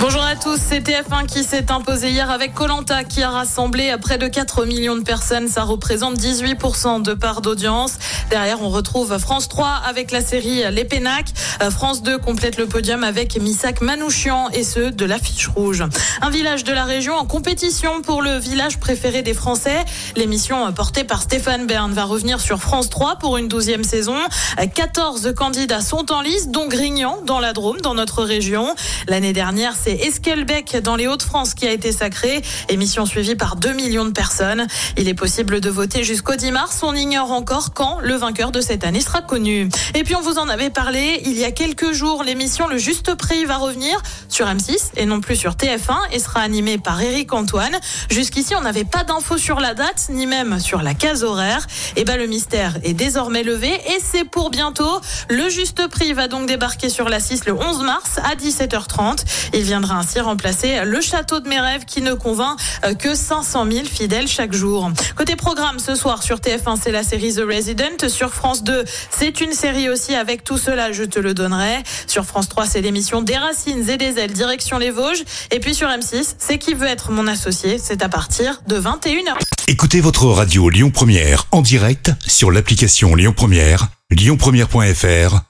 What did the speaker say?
Bonjour à tous, c'est TF1 qui s'est imposé hier avec Colanta qui a rassemblé près de 4 millions de personnes. Ça représente 18% de part d'audience. Derrière, on retrouve France 3 avec la série Les Pénacs. France 2 complète le podium avec Missak Manouchian et ceux de l'affiche rouge. Un village de la région en compétition pour le village préféré des Français. L'émission portée par Stéphane Bern va revenir sur France 3 pour une douzième saison. 14 candidats sont en lice, dont Grignan dans la Drôme, dans notre région. L'année dernière, c'est Esquelbec dans les Hauts-de-France qui a été sacré. Émission suivie par 2 millions de personnes. Il est possible de voter jusqu'au 10 mars. On ignore encore quand le vainqueur de cette année sera connu. Et puis on vous en avait parlé il y a quelques jours. L'émission Le Juste Prix va revenir sur M6 et non plus sur TF1 et sera animée par Eric Antoine. Jusqu'ici, on n'avait pas d'infos sur la date ni même sur la case horaire. Et ben le mystère est désormais levé et c'est pour bientôt. Le Juste Prix va donc débarquer sur la 6 le 11 mars à 17h30. Il viendra ainsi remplacer le château de mes rêves qui ne convainc euh, que 500 000 fidèles chaque jour. Côté programme, ce soir sur TF1, c'est la série The Resident. Sur France 2, c'est une série aussi avec tout cela, je te le donnerai. Sur France 3, c'est l'émission Des Racines et des Ailes, direction les Vosges. Et puis sur M6, c'est qui veut être mon associé. C'est à partir de 21h. Écoutez votre radio Lyon Première en direct sur l'application Lyon Première, lyonpremière.fr